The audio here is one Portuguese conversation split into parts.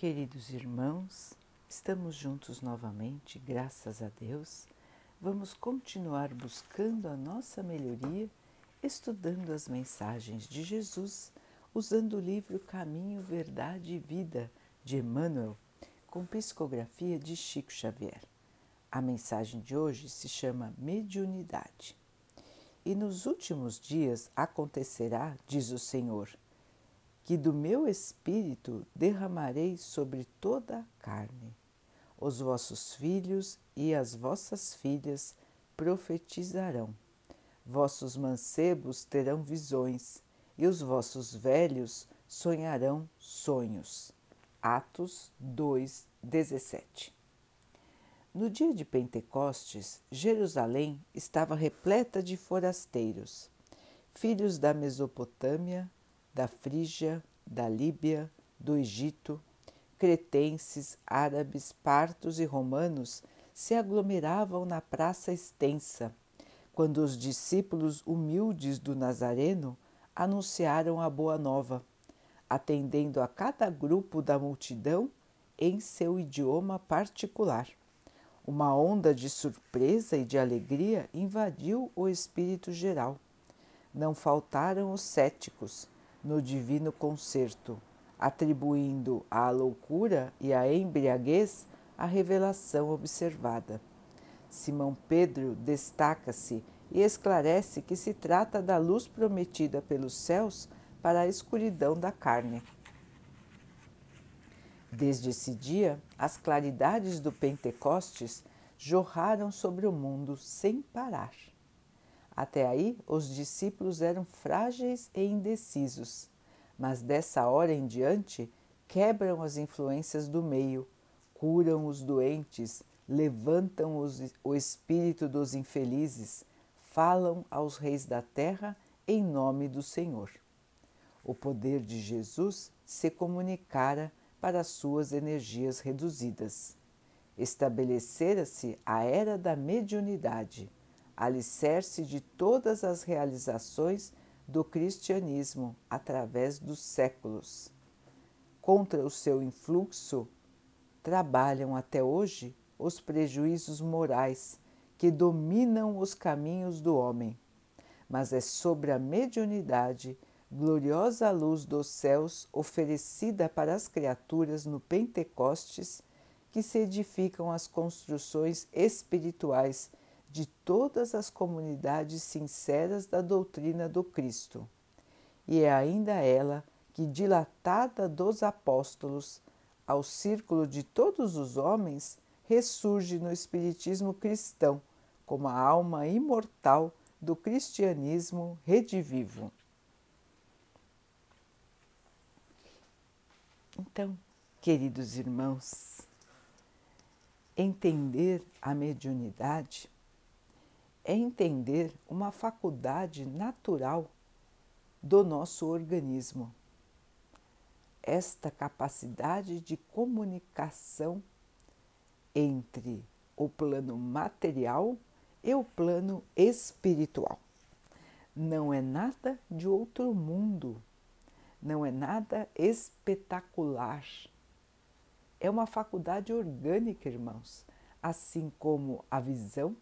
Queridos irmãos, estamos juntos novamente, graças a Deus. Vamos continuar buscando a nossa melhoria, estudando as mensagens de Jesus, usando o livro Caminho, Verdade e Vida de Emmanuel, com psicografia de Chico Xavier. A mensagem de hoje se chama Mediunidade. E nos últimos dias acontecerá, diz o Senhor, que do meu espírito derramarei sobre toda a carne. Os vossos filhos e as vossas filhas profetizarão. Vossos mancebos terão visões e os vossos velhos sonharão sonhos. Atos 2, 17. No dia de Pentecostes, Jerusalém estava repleta de forasteiros, filhos da Mesopotâmia, da Frígia, da Líbia, do Egito, cretenses, árabes, partos e romanos se aglomeravam na praça extensa, quando os discípulos humildes do Nazareno anunciaram a boa nova, atendendo a cada grupo da multidão em seu idioma particular. Uma onda de surpresa e de alegria invadiu o espírito geral. Não faltaram os céticos, no divino concerto, atribuindo à loucura e à embriaguez a revelação observada. Simão Pedro destaca-se e esclarece que se trata da luz prometida pelos céus para a escuridão da carne. Desde esse dia, as claridades do Pentecostes jorraram sobre o mundo sem parar. Até aí, os discípulos eram frágeis e indecisos, mas dessa hora em diante quebram as influências do meio, curam os doentes, levantam os, o espírito dos infelizes, falam aos reis da terra em nome do Senhor. O poder de Jesus se comunicara para suas energias reduzidas. Estabelecera-se a era da mediunidade alicerce de todas as realizações do cristianismo através dos séculos. Contra o seu influxo, trabalham até hoje os prejuízos morais que dominam os caminhos do homem. Mas é sobre a mediunidade, gloriosa luz dos céus oferecida para as criaturas no Pentecostes, que se edificam as construções espirituais de todas as comunidades sinceras da doutrina do Cristo. E é ainda ela que, dilatada dos apóstolos ao círculo de todos os homens, ressurge no Espiritismo cristão como a alma imortal do cristianismo redivivo. Então, queridos irmãos, entender a mediunidade é entender uma faculdade natural do nosso organismo. Esta capacidade de comunicação entre o plano material e o plano espiritual. Não é nada de outro mundo, não é nada espetacular. É uma faculdade orgânica, irmãos, assim como a visão,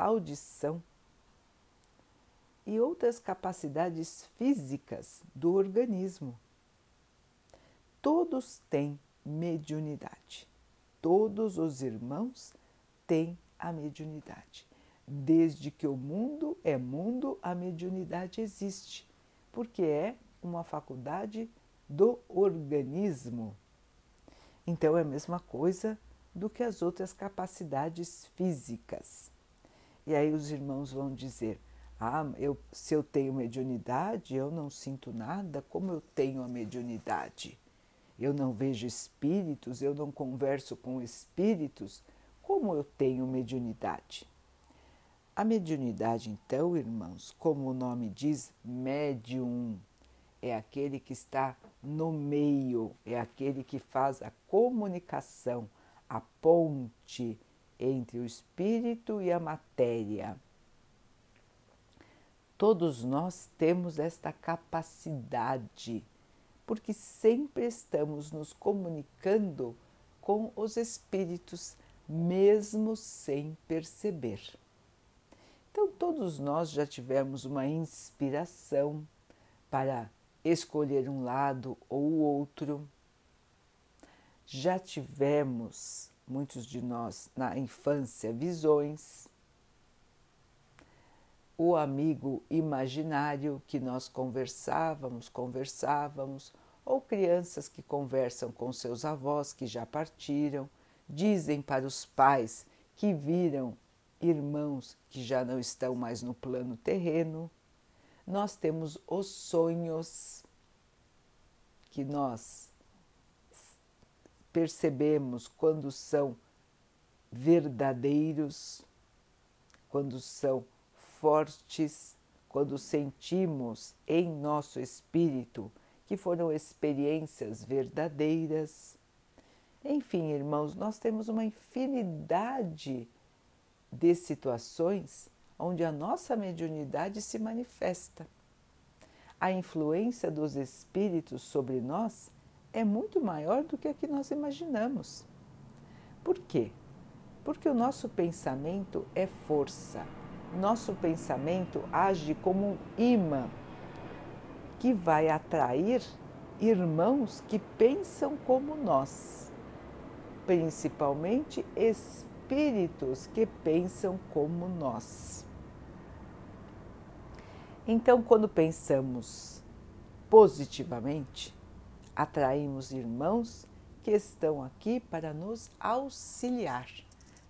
audição e outras capacidades físicas do organismo. Todos têm mediunidade. Todos os irmãos têm a mediunidade. Desde que o mundo é mundo, a mediunidade existe, porque é uma faculdade do organismo. Então é a mesma coisa do que as outras capacidades físicas. E aí os irmãos vão dizer: Ah, eu, se eu tenho mediunidade, eu não sinto nada, como eu tenho a mediunidade? Eu não vejo espíritos, eu não converso com espíritos, como eu tenho mediunidade? A mediunidade, então, irmãos, como o nome diz, médium, é aquele que está no meio, é aquele que faz a comunicação, a ponte entre o espírito e a matéria. Todos nós temos esta capacidade, porque sempre estamos nos comunicando com os espíritos, mesmo sem perceber. Então, todos nós já tivemos uma inspiração para escolher um lado ou outro. Já tivemos, muitos de nós, na infância, visões. O amigo imaginário que nós conversávamos, conversávamos, ou crianças que conversam com seus avós que já partiram, dizem para os pais que viram irmãos que já não estão mais no plano terreno. Nós temos os sonhos que nós percebemos quando são verdadeiros, quando são fortes, quando sentimos em nosso espírito que foram experiências verdadeiras. Enfim, irmãos, nós temos uma infinidade de situações onde a nossa mediunidade se manifesta. A influência dos espíritos sobre nós é muito maior do que a que nós imaginamos. Por quê? Porque o nosso pensamento é força. Nosso pensamento age como um imã que vai atrair irmãos que pensam como nós, principalmente espíritos que pensam como nós. Então, quando pensamos positivamente, atraímos irmãos que estão aqui para nos auxiliar,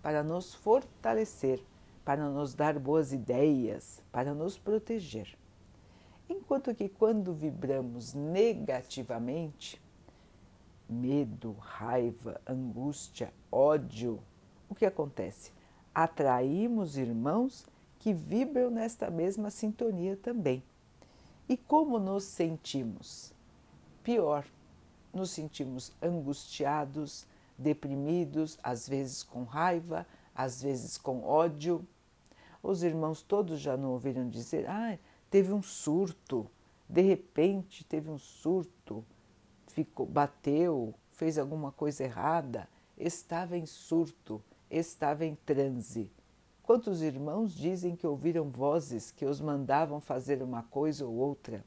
para nos fortalecer, para nos dar boas ideias, para nos proteger. Enquanto que quando vibramos negativamente, medo, raiva, angústia, ódio, o que acontece? Atraímos irmãos que vibram nesta mesma sintonia também. E como nos sentimos? Pior, nos sentimos angustiados, deprimidos, às vezes com raiva, às vezes com ódio. Os irmãos todos já não ouviram dizer: ah, teve um surto, de repente teve um surto, ficou, bateu, fez alguma coisa errada, estava em surto estava em transe. Quantos irmãos dizem que ouviram vozes que os mandavam fazer uma coisa ou outra?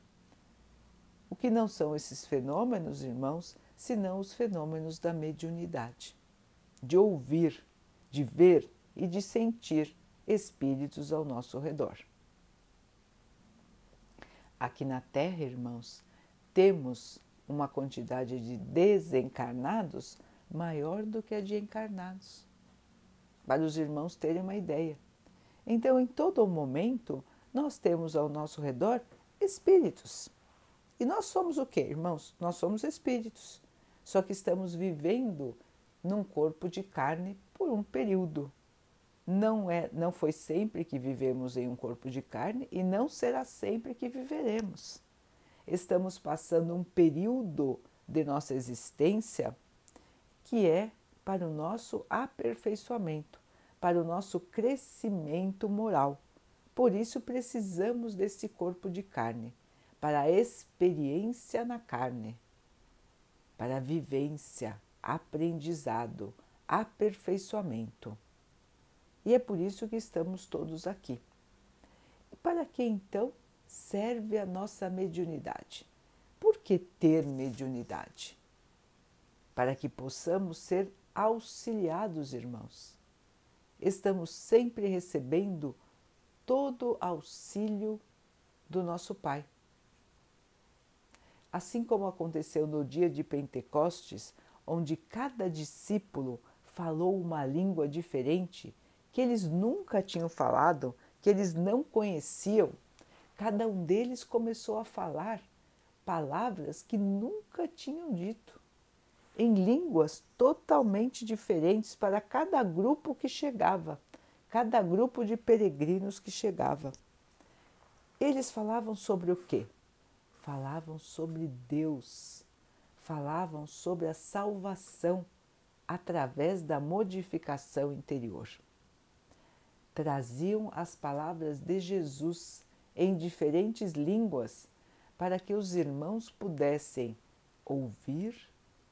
O que não são esses fenômenos, irmãos, senão os fenômenos da mediunidade, de ouvir, de ver e de sentir espíritos ao nosso redor. Aqui na Terra, irmãos, temos uma quantidade de desencarnados maior do que a de encarnados para os irmãos terem uma ideia. Então, em todo momento, nós temos ao nosso redor espíritos. E nós somos o que, irmãos? Nós somos espíritos. Só que estamos vivendo num corpo de carne por um período. Não é, não foi sempre que vivemos em um corpo de carne e não será sempre que viveremos. Estamos passando um período de nossa existência que é para o nosso aperfeiçoamento, para o nosso crescimento moral. Por isso precisamos desse corpo de carne, para a experiência na carne, para a vivência, aprendizado, aperfeiçoamento. E é por isso que estamos todos aqui. E para que então serve a nossa mediunidade? Por que ter mediunidade? Para que possamos ser auxiliados, irmãos. Estamos sempre recebendo todo auxílio do nosso Pai. Assim como aconteceu no dia de Pentecostes, onde cada discípulo falou uma língua diferente que eles nunca tinham falado, que eles não conheciam, cada um deles começou a falar palavras que nunca tinham dito em línguas totalmente diferentes para cada grupo que chegava, cada grupo de peregrinos que chegava. Eles falavam sobre o quê? Falavam sobre Deus, falavam sobre a salvação através da modificação interior. Traziam as palavras de Jesus em diferentes línguas para que os irmãos pudessem ouvir,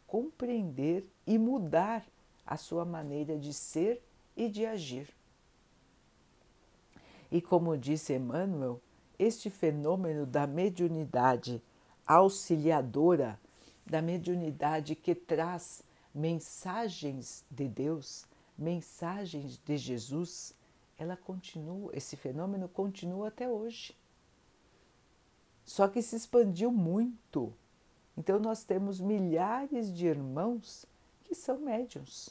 compreender e mudar a sua maneira de ser e de agir. E como disse Emmanuel, este fenômeno da mediunidade auxiliadora, da mediunidade que traz mensagens de Deus, mensagens de Jesus, ela continua, esse fenômeno continua até hoje. Só que se expandiu muito. Então nós temos milhares de irmãos que são médiums,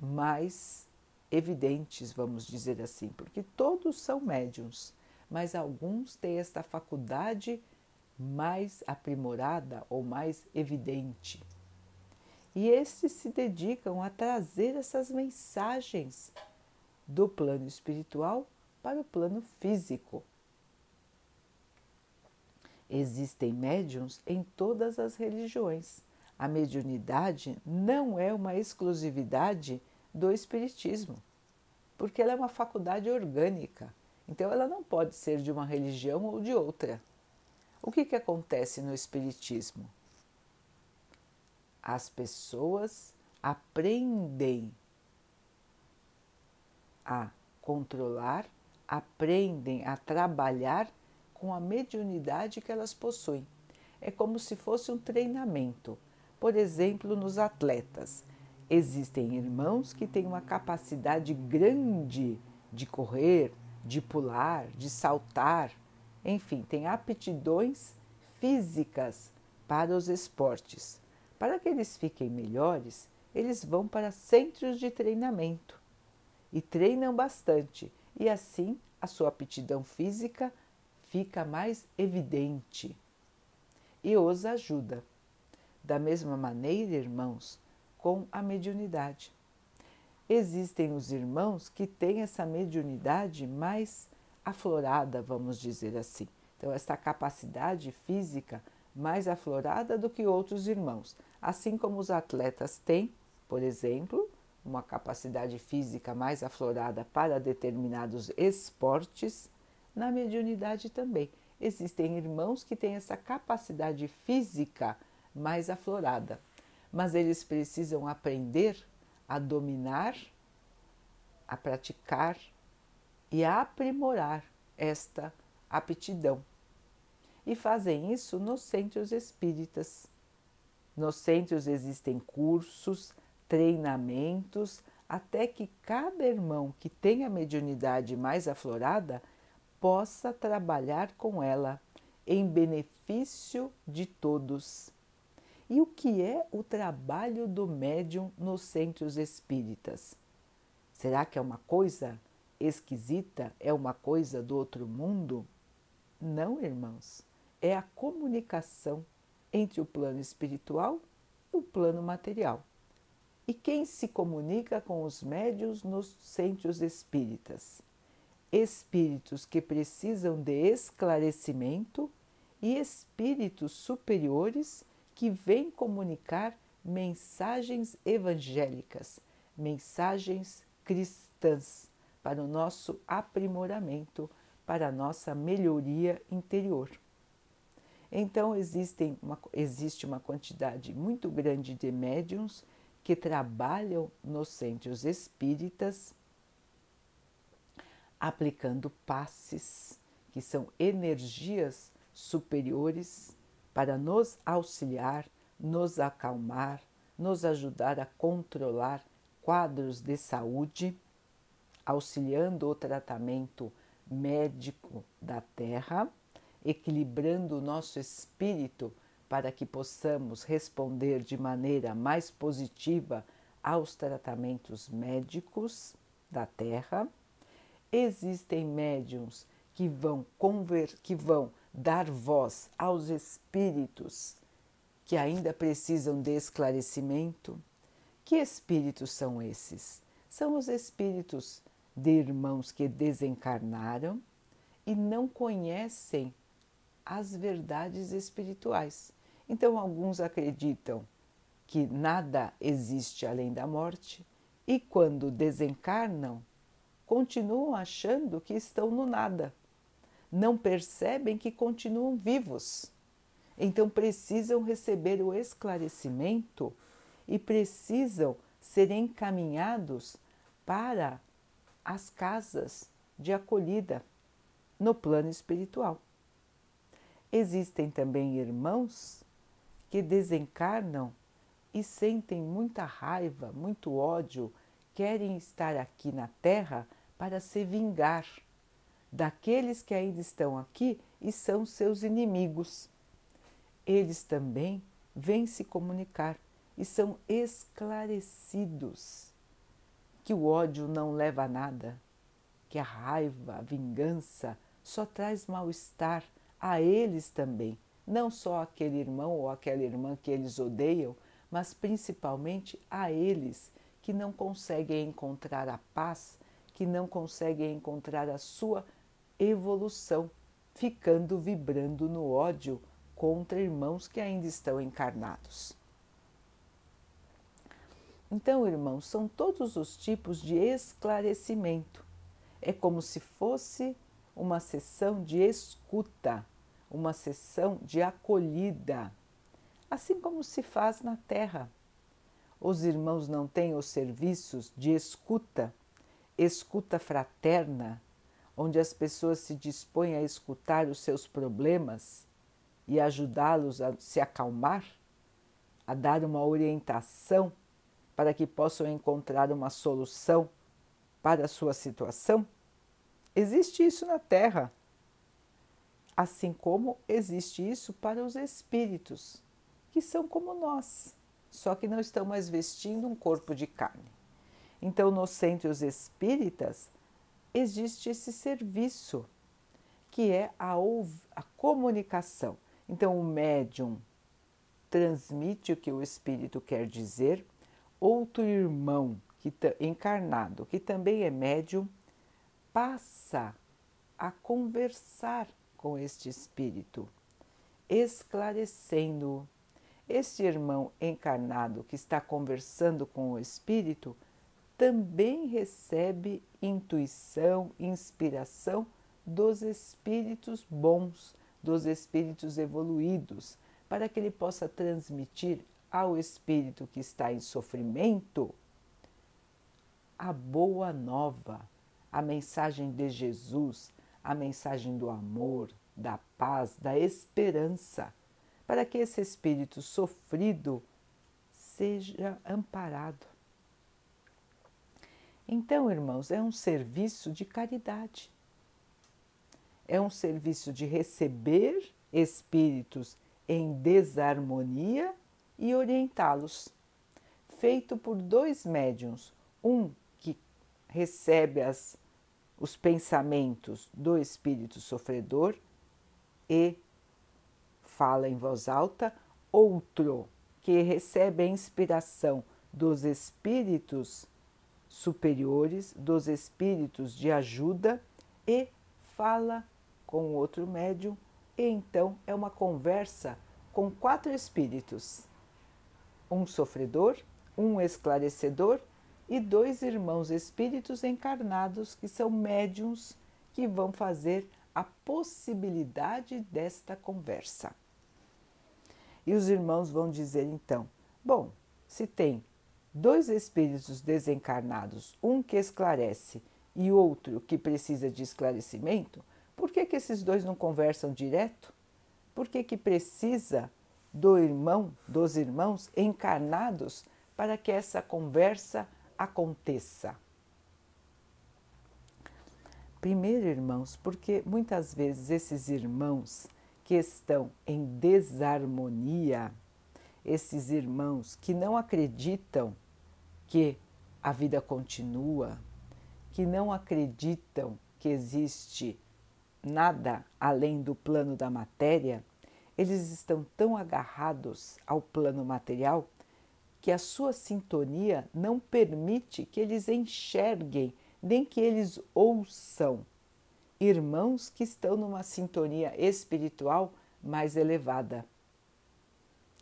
mais evidentes, vamos dizer assim, porque todos são médiums, mas alguns têm esta faculdade mais aprimorada ou mais evidente. E estes se dedicam a trazer essas mensagens do plano espiritual para o plano físico. Existem médiums em todas as religiões. A mediunidade não é uma exclusividade do Espiritismo, porque ela é uma faculdade orgânica, então ela não pode ser de uma religião ou de outra. O que, que acontece no Espiritismo? As pessoas aprendem a controlar, aprendem a trabalhar com a mediunidade que elas possuem. É como se fosse um treinamento. Por exemplo, nos atletas, existem irmãos que têm uma capacidade grande de correr, de pular, de saltar, enfim, têm aptidões físicas para os esportes. Para que eles fiquem melhores, eles vão para centros de treinamento e treinam bastante, e assim a sua aptidão física fica mais evidente e os ajuda. Da mesma maneira, irmãos, com a mediunidade. Existem os irmãos que têm essa mediunidade mais aflorada, vamos dizer assim. Então, essa capacidade física mais aflorada do que outros irmãos. Assim como os atletas têm, por exemplo, uma capacidade física mais aflorada para determinados esportes, na mediunidade também. Existem irmãos que têm essa capacidade física mais aflorada, mas eles precisam aprender a dominar, a praticar e a aprimorar esta aptidão. E fazem isso nos centros espíritas. Nos centros existem cursos, treinamentos, até que cada irmão que tem a mediunidade mais aflorada possa trabalhar com ela em benefício de todos. E o que é o trabalho do médium nos centros espíritas? Será que é uma coisa esquisita? É uma coisa do outro mundo? Não, irmãos. É a comunicação entre o plano espiritual e o plano material. E quem se comunica com os médios nos centros espíritas? espíritos que precisam de esclarecimento e espíritos superiores que vêm comunicar mensagens evangélicas, mensagens cristãs para o nosso aprimoramento, para a nossa melhoria interior. Então existem uma, existe uma quantidade muito grande de médiums que trabalham nos centros espíritas aplicando passes, que são energias superiores para nos auxiliar, nos acalmar, nos ajudar a controlar quadros de saúde, auxiliando o tratamento médico da Terra, equilibrando o nosso espírito para que possamos responder de maneira mais positiva aos tratamentos médicos da Terra. Existem médiums que vão conver, que vão dar voz aos espíritos que ainda precisam de esclarecimento. Que espíritos são esses? São os espíritos de irmãos que desencarnaram e não conhecem as verdades espirituais. Então, alguns acreditam que nada existe além da morte e, quando desencarnam, continuam achando que estão no nada. Não percebem que continuam vivos. Então precisam receber o esclarecimento e precisam ser encaminhados para as casas de acolhida no plano espiritual. Existem também irmãos que desencarnam e sentem muita raiva, muito ódio, querem estar aqui na Terra para se vingar daqueles que ainda estão aqui e são seus inimigos. Eles também vêm se comunicar e são esclarecidos que o ódio não leva a nada, que a raiva, a vingança só traz mal-estar a eles também, não só aquele irmão ou aquela irmã que eles odeiam, mas principalmente a eles que não conseguem encontrar a paz, que não conseguem encontrar a sua evolução, ficando vibrando no ódio contra irmãos que ainda estão encarnados. Então, irmãos, são todos os tipos de esclarecimento. É como se fosse uma sessão de escuta, uma sessão de acolhida, assim como se faz na Terra. Os irmãos não têm os serviços de escuta, escuta fraterna, onde as pessoas se dispõem a escutar os seus problemas e ajudá-los a se acalmar, a dar uma orientação para que possam encontrar uma solução para a sua situação? Existe isso na Terra, assim como existe isso para os espíritos, que são como nós, só que não estão mais vestindo um corpo de carne. Então, nos centros espíritas, existe esse serviço, que é a, a comunicação. Então, o médium transmite o que o espírito quer dizer, outro irmão que, encarnado, que também é médium, passa a conversar com este espírito, esclarecendo-o. Este irmão encarnado que está conversando com o espírito também recebe intuição, inspiração dos espíritos bons, dos espíritos evoluídos, para que ele possa transmitir ao espírito que está em sofrimento a boa nova, a mensagem de Jesus, a mensagem do amor, da paz, da esperança, para que esse espírito sofrido seja amparado. Então, irmãos, é um serviço de caridade. É um serviço de receber espíritos em desarmonia e orientá-los. Feito por dois médiums, um que recebe as, os pensamentos do espírito sofredor e fala em voz alta, outro que recebe a inspiração dos espíritos superiores, dos espíritos de ajuda e fala com outro médium, e então é uma conversa com quatro espíritos um sofredor, um esclarecedor e dois irmãos espíritos encarnados que são médiums que vão fazer a possibilidade desta conversa. E os irmãos vão dizer então: bom, se tem dois espíritos desencarnados, um que esclarece e outro que precisa de esclarecimento, por que, que esses dois não conversam direto? Por que, que precisa do irmão, dos irmãos encarnados para que essa conversa aconteça. Primeiro, irmãos, porque muitas vezes esses irmãos que estão em desarmonia, esses irmãos que não acreditam que a vida continua, que não acreditam que existe nada além do plano da matéria, eles estão tão agarrados ao plano material que a sua sintonia não permite que eles enxerguem nem que eles ouçam irmãos que estão numa sintonia espiritual mais elevada.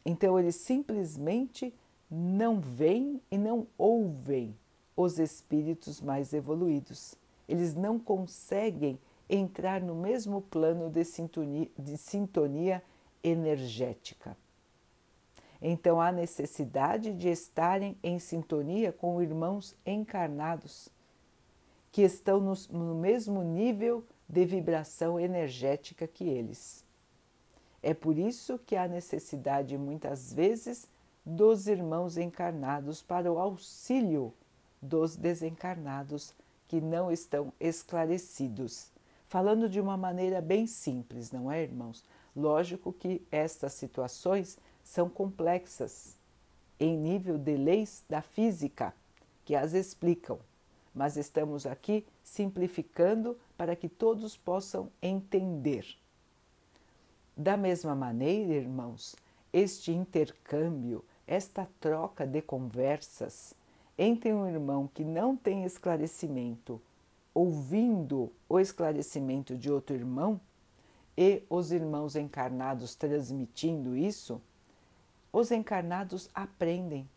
Então eles simplesmente não veem e não ouvem os espíritos mais evoluídos. Eles não conseguem entrar no mesmo plano de sintonia, de sintonia energética. Então há necessidade de estarem em sintonia com irmãos encarnados, que estão no, no mesmo nível de vibração energética que eles. É por isso que há necessidade, muitas vezes, dos irmãos encarnados para o auxílio dos desencarnados que não estão esclarecidos. Falando de uma maneira bem simples, não é, irmãos? Lógico que estas situações são complexas em nível de leis da física que as explicam, mas estamos aqui simplificando para que todos possam entender. Da mesma maneira, irmãos, este intercâmbio, esta troca de conversas entre um irmão que não tem esclarecimento, ouvindo o esclarecimento de outro irmão, e os irmãos encarnados transmitindo isso, os encarnados aprendem.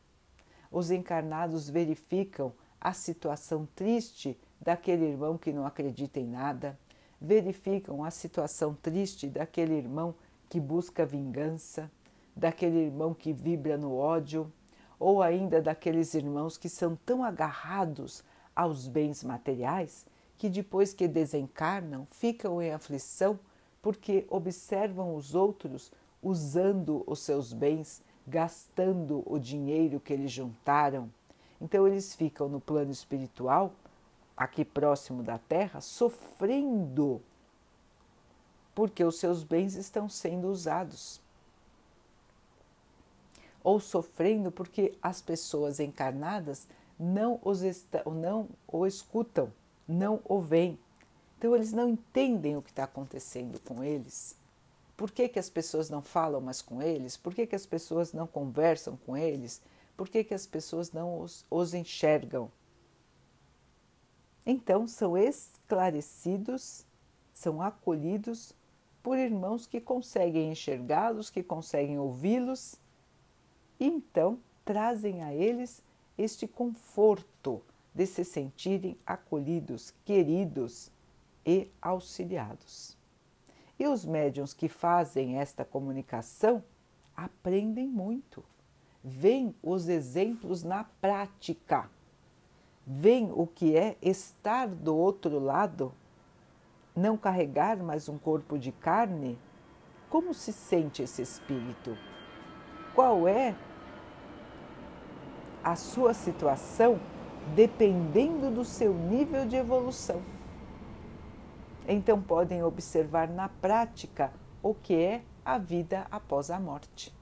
Os encarnados verificam a situação triste daquele irmão que não acredita em nada, verificam a situação triste daquele irmão que busca vingança, daquele irmão que vibra no ódio, ou ainda daqueles irmãos que são tão agarrados aos bens materiais que depois que desencarnam ficam em aflição porque observam os outros usando os seus bens, gastando o dinheiro que eles juntaram. Então eles ficam no plano espiritual, aqui próximo da Terra, sofrendo porque os seus bens estão sendo usados. Ou sofrendo porque as pessoas encarnadas não, os não o escutam, não o veem. Então eles não entendem o que está acontecendo com eles. Por que, que as pessoas não falam mais com eles? Por que, que as pessoas não conversam com eles? Por que, que as pessoas não os, os enxergam? Então são esclarecidos, são acolhidos por irmãos que conseguem enxergá-los, que conseguem ouvi-los, e então trazem a eles este conforto de se sentirem acolhidos, queridos e auxiliados. E os médiums que fazem esta comunicação aprendem muito, veem os exemplos na prática, veem o que é estar do outro lado, não carregar mais um corpo de carne. Como se sente esse espírito? Qual é a sua situação dependendo do seu nível de evolução? Então podem observar na prática o que é a vida após a morte.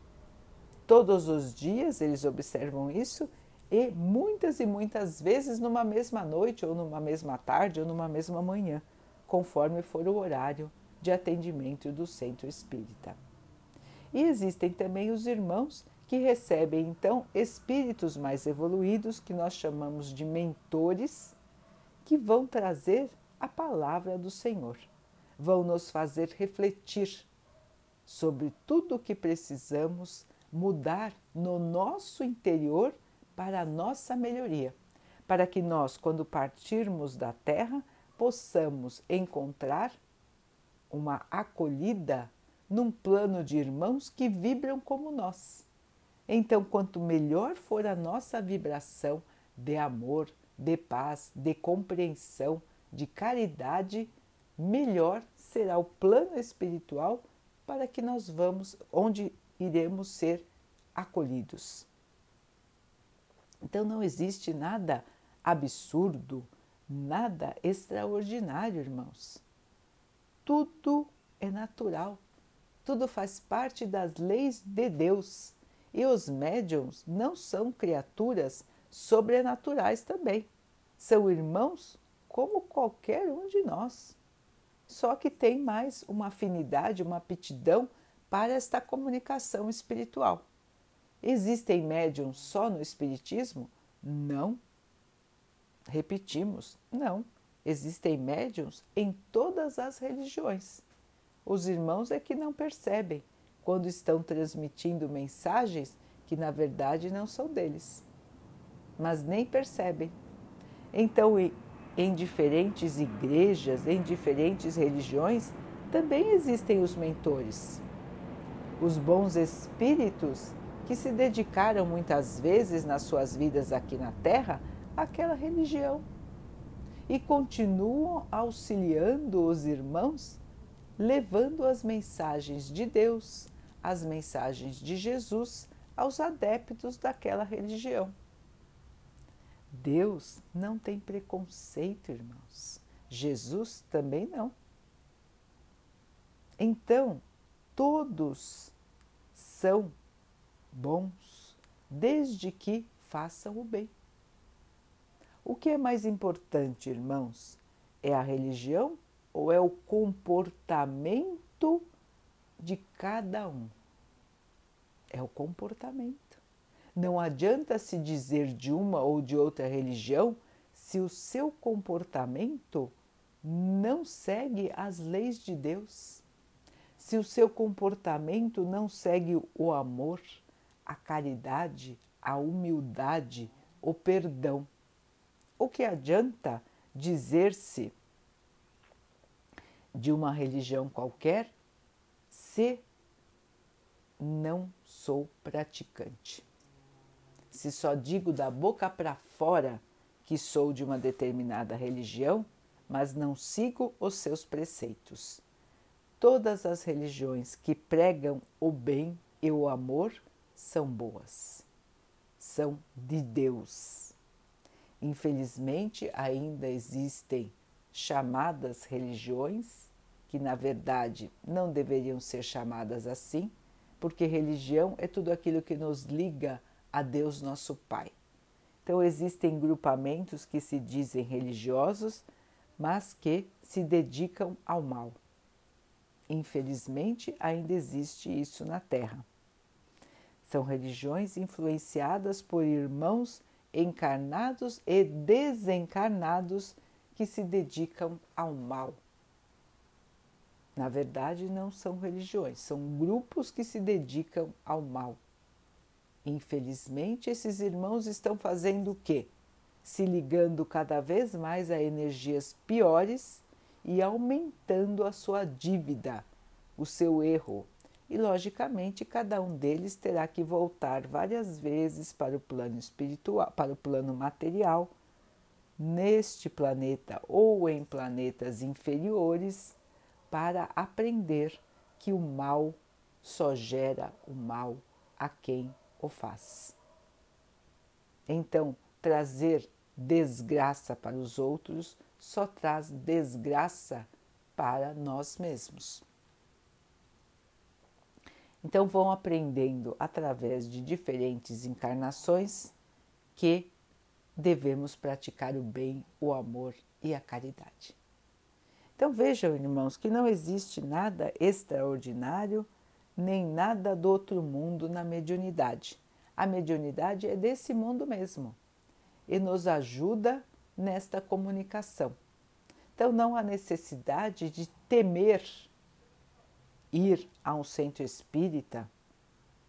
Todos os dias eles observam isso e muitas e muitas vezes numa mesma noite, ou numa mesma tarde, ou numa mesma manhã, conforme for o horário de atendimento do centro espírita. E existem também os irmãos que recebem então espíritos mais evoluídos, que nós chamamos de mentores, que vão trazer a palavra do Senhor. Vão nos fazer refletir sobre tudo o que precisamos mudar no nosso interior para a nossa melhoria, para que nós, quando partirmos da Terra, possamos encontrar uma acolhida num plano de irmãos que vibram como nós. Então, quanto melhor for a nossa vibração de amor, de paz, de compreensão, de caridade, melhor será o plano espiritual para que nós vamos onde iremos ser acolhidos. Então não existe nada absurdo, nada extraordinário, irmãos. Tudo é natural, tudo faz parte das leis de Deus. E os médiums não são criaturas sobrenaturais também. São irmãos como qualquer um de nós. Só que tem mais uma afinidade, uma aptidão para esta comunicação espiritual. Existem médiums só no Espiritismo? Não. Repetimos, não. Existem médiums em todas as religiões. Os irmãos é que não percebem quando estão transmitindo mensagens que na verdade não são deles, mas nem percebem. Então, em diferentes igrejas, em diferentes religiões, também existem os mentores. os bons espíritos que se dedicaram muitas vezes nas suas vidas aqui na Terra àquela religião e continuam auxiliando os irmãos, levando as mensagens de Deus, as mensagens de Jesus aos adeptos daquela religião. Deus não tem preconceito, irmãos. Jesus também não. Então, todos são bons, desde que façam o bem. O que é mais importante, irmãos? É a religião ou é o comportamento de cada um? É o comportamento. Não adianta se dizer de uma ou de outra religião se o seu comportamento não segue as leis de Deus, se o seu comportamento não segue o amor, a caridade, a humildade, o perdão. O que adianta dizer-se de uma religião qualquer se não sou praticante? Se só digo da boca para fora que sou de uma determinada religião, mas não sigo os seus preceitos. Todas as religiões que pregam o bem e o amor são boas, são de Deus. Infelizmente, ainda existem chamadas religiões que, na verdade, não deveriam ser chamadas assim, porque religião é tudo aquilo que nos liga a Deus nosso Pai. Então, existem grupamentos que se dizem religiosos, mas que se dedicam ao mal. Infelizmente, ainda existe isso na Terra. São religiões influenciadas por irmãos encarnados e desencarnados que se dedicam ao mal. Na verdade, não são religiões, são grupos que se dedicam ao mal. Infelizmente, esses irmãos estão fazendo o quê? se ligando cada vez mais a energias piores e aumentando a sua dívida, o seu erro. E, logicamente, cada um deles terá que voltar várias vezes para o plano espiritual, para o plano material, neste planeta ou em planetas inferiores, para aprender que o mal só gera o mal a quem o faz. Então, trazer desgraça para os outros só traz desgraça para nós mesmos. Então vão aprendendo através de diferentes encarnações que devemos praticar o bem, o amor e a caridade. Então vejam, irmãos, que não existe nada extraordinário nem nada do outro mundo na mediunidade. A mediunidade é desse mundo mesmo e nos ajuda nesta comunicação. Então, não há necessidade de temer ir a um centro espírita.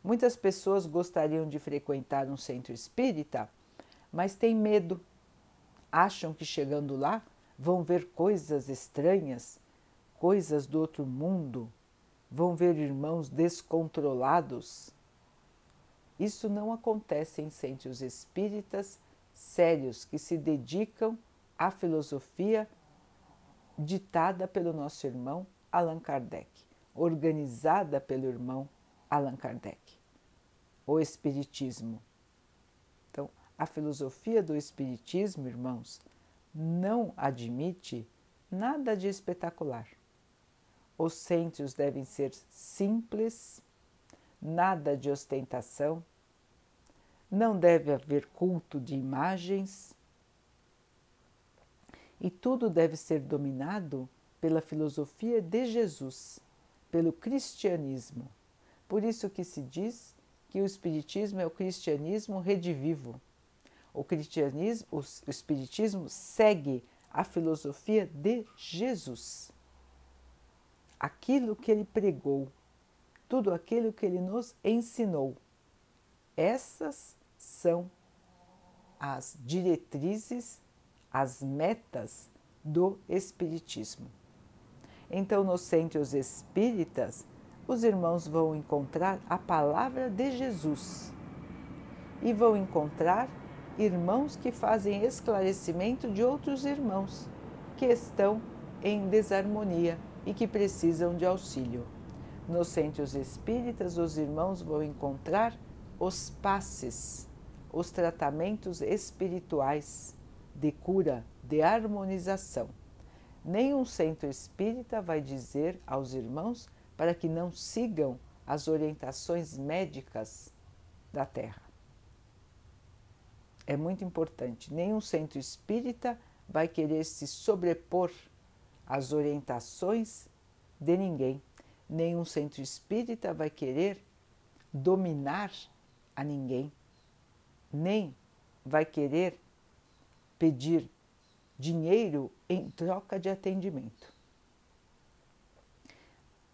Muitas pessoas gostariam de frequentar um centro espírita, mas têm medo. Acham que chegando lá vão ver coisas estranhas, coisas do outro mundo, vão ver irmãos descontrolados. Isso não acontece em centros espíritas sérios que se dedicam à filosofia ditada pelo nosso irmão Allan Kardec, organizada pelo irmão Allan Kardec. O Espiritismo. A filosofia do Espiritismo, irmãos, não admite nada de espetacular. Os centros devem ser simples, nada de ostentação, não deve haver culto de imagens e tudo deve ser dominado pela filosofia de Jesus, pelo cristianismo. Por isso que se diz que o espiritismo é o cristianismo redivivo. O cristianismo, o espiritismo segue a filosofia de Jesus. Aquilo que ele pregou, tudo aquilo que ele nos ensinou. Essas são as diretrizes, as metas do Espiritismo. Então, nos centros espíritas, os irmãos vão encontrar a palavra de Jesus e vão encontrar irmãos que fazem esclarecimento de outros irmãos que estão em desarmonia e que precisam de auxílio. Nos centros espíritas, os irmãos vão encontrar os passes, os tratamentos espirituais de cura, de harmonização. Nenhum centro espírita vai dizer aos irmãos para que não sigam as orientações médicas da Terra. É muito importante. Nenhum centro espírita vai querer se sobrepor às orientações de ninguém. Nenhum centro espírita vai querer dominar a ninguém, nem vai querer pedir dinheiro em troca de atendimento.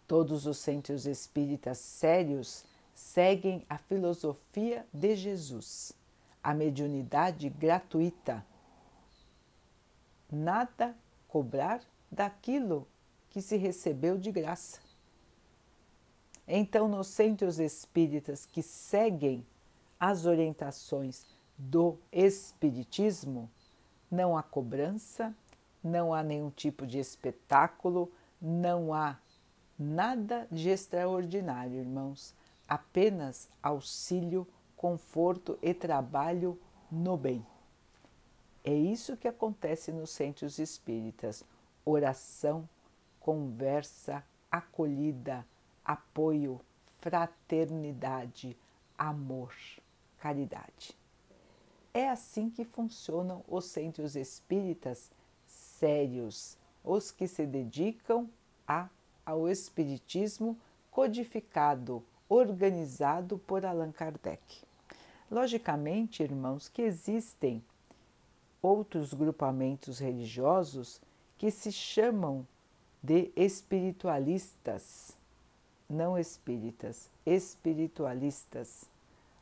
Todos os centros espíritas sérios seguem a filosofia de Jesus, a mediunidade gratuita. Nada cobrar daquilo que se recebeu de graça. Então, nos centros espíritas que seguem as orientações do Espiritismo, não há cobrança, não há nenhum tipo de espetáculo, não há nada de extraordinário, irmãos, apenas auxílio, conforto e trabalho no bem. É isso que acontece nos centros espíritas: oração, conversa, acolhida, apoio, fraternidade, amor, caridade. É assim que funcionam os centros espíritas sérios, os que se dedicam a, ao Espiritismo codificado, organizado por Allan Kardec. Logicamente, irmãos, que existem outros grupamentos religiosos que se chamam de espiritualistas, não espíritas, espiritualistas,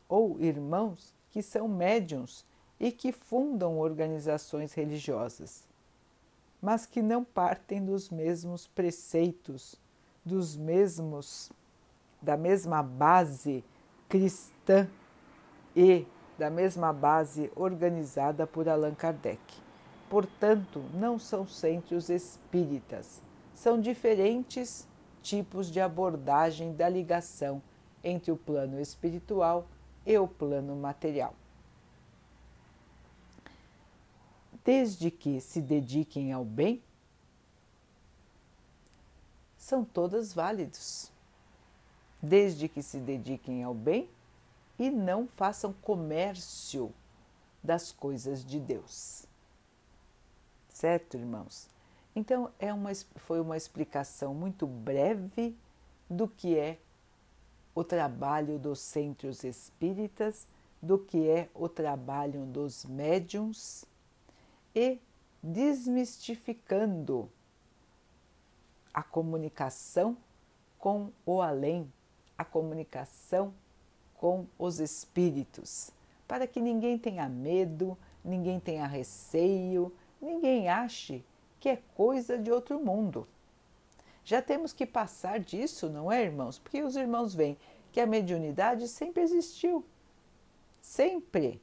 ou irmãos que são médiums e que fundam organizações religiosas, mas que não partem dos mesmos preceitos, dos mesmos da mesma base cristã e da mesma base organizada por Allan Kardec. Portanto, não são centros espíritas, são diferentes tipos de abordagem da ligação entre o plano espiritual e o plano material. Desde que se dediquem ao bem, são todas válidos. Desde que se dediquem ao bem e não façam comércio das coisas de Deus. Certo, irmãos? Então, é uma, foi uma explicação muito breve do que é o trabalho dos centros espíritas, do que é o trabalho dos médiums e desmistificando a comunicação com o além, a comunicação com os espíritos, para que ninguém tenha medo, ninguém tenha receio, ninguém ache que é coisa de outro mundo. Já temos que passar disso, não é, irmãos? Porque os irmãos veem que a mediunidade sempre existiu. Sempre.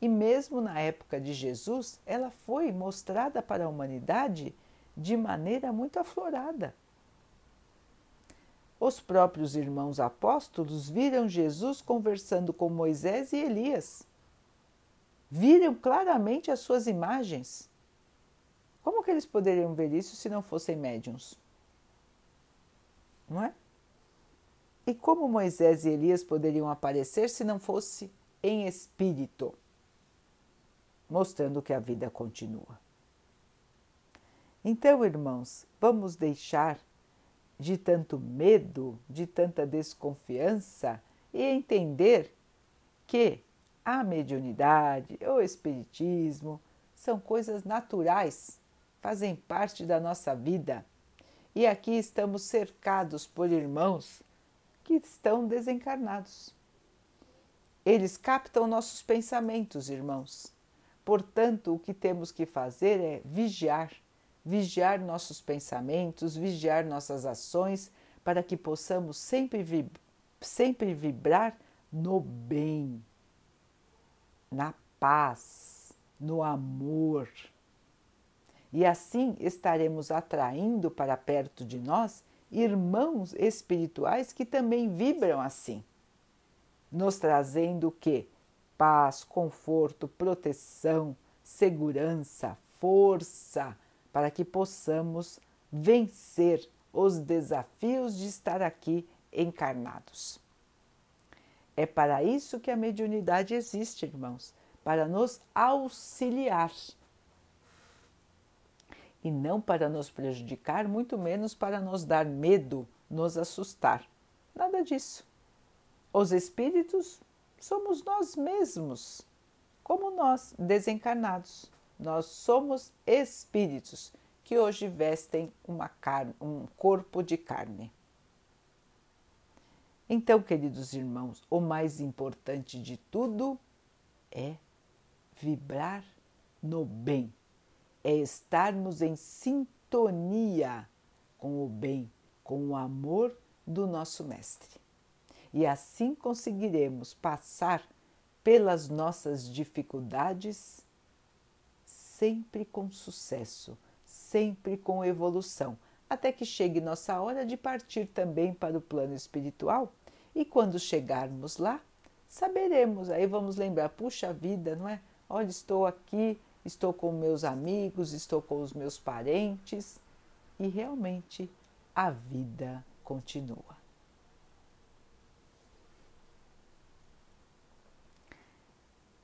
E mesmo na época de Jesus, ela foi mostrada para a humanidade de maneira muito aflorada. Os próprios irmãos apóstolos viram Jesus conversando com Moisés e Elias. Viram claramente as suas imagens. Como que eles poderiam ver isso se não fossem médiums? Não é? E como Moisés e Elias poderiam aparecer se não fosse em espírito? Mostrando que a vida continua. Então, irmãos, vamos deixar de tanto medo, de tanta desconfiança e entender que a mediunidade, o espiritismo são coisas naturais fazem parte da nossa vida. E aqui estamos cercados por irmãos que estão desencarnados. Eles captam nossos pensamentos, irmãos. Portanto, o que temos que fazer é vigiar, vigiar nossos pensamentos, vigiar nossas ações, para que possamos sempre, vib sempre vibrar no bem, na paz, no amor. E assim estaremos atraindo para perto de nós irmãos espirituais que também vibram assim, nos trazendo o que? Paz, conforto, proteção, segurança, força, para que possamos vencer os desafios de estar aqui encarnados. É para isso que a mediunidade existe, irmãos, para nos auxiliar e não para nos prejudicar, muito menos para nos dar medo, nos assustar. Nada disso. Os espíritos somos nós mesmos, como nós, desencarnados. Nós somos espíritos que hoje vestem carne, um corpo de carne. Então, queridos irmãos, o mais importante de tudo é vibrar no bem é estarmos em sintonia com o bem, com o amor do nosso Mestre. E assim conseguiremos passar pelas nossas dificuldades sempre com sucesso, sempre com evolução, até que chegue nossa hora de partir também para o plano espiritual. E quando chegarmos lá, saberemos, aí vamos lembrar, puxa vida, não é? Olha, estou aqui estou com meus amigos, estou com os meus parentes e realmente a vida continua.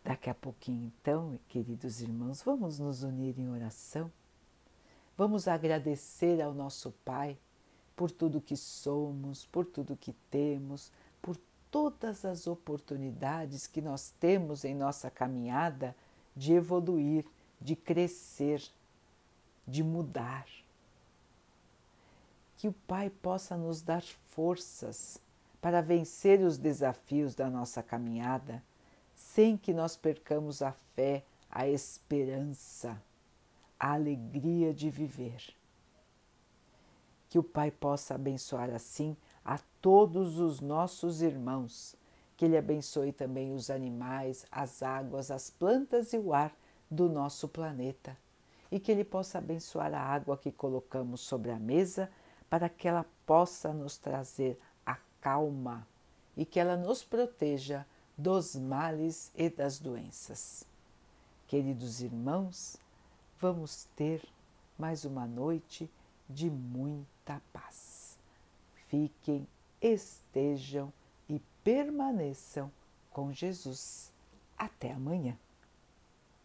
Daqui a pouquinho, então, queridos irmãos, vamos nos unir em oração. Vamos agradecer ao nosso Pai por tudo que somos, por tudo que temos, por todas as oportunidades que nós temos em nossa caminhada de evoluir, de crescer, de mudar. Que o Pai possa nos dar forças para vencer os desafios da nossa caminhada, sem que nós percamos a fé, a esperança, a alegria de viver. Que o Pai possa abençoar assim a todos os nossos irmãos que Ele abençoe também os animais, as águas, as plantas e o ar do nosso planeta. E que Ele possa abençoar a água que colocamos sobre a mesa para que ela possa nos trazer a calma e que ela nos proteja dos males e das doenças. Queridos irmãos, vamos ter mais uma noite de muita paz. Fiquem, estejam permaneçam com Jesus. Até amanhã.